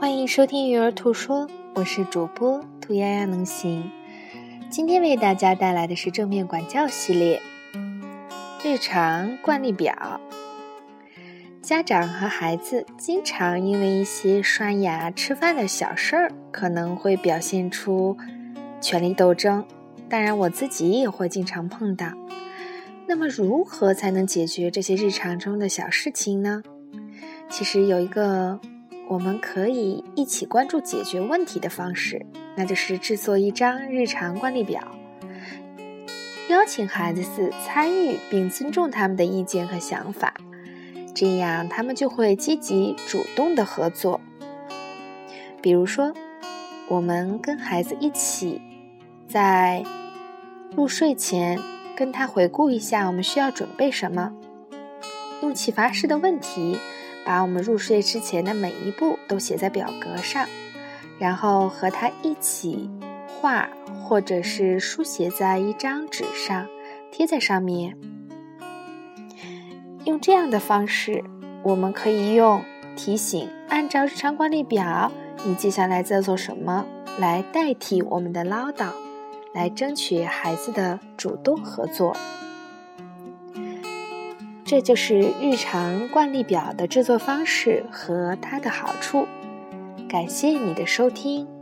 欢迎收听《育儿兔说》，我是主播兔丫丫能行。今天为大家带来的是正面管教系列日常惯例表。家长和孩子经常因为一些刷牙、吃饭的小事儿，可能会表现出权力斗争。当然，我自己也会经常碰到。那么，如何才能解决这些日常中的小事情呢？其实有一个我们可以一起关注解决问题的方式，那就是制作一张日常惯例表，邀请孩子参与并尊重他们的意见和想法，这样他们就会积极主动的合作。比如说，我们跟孩子一起在入睡前。跟他回顾一下，我们需要准备什么？用启发式的问题，把我们入睡之前的每一步都写在表格上，然后和他一起画，或者是书写在一张纸上，贴在上面。用这样的方式，我们可以用提醒，按照日常管理表，你接下来在做什么，来代替我们的唠叨。来争取孩子的主动合作，这就是日常惯例表的制作方式和它的好处。感谢你的收听。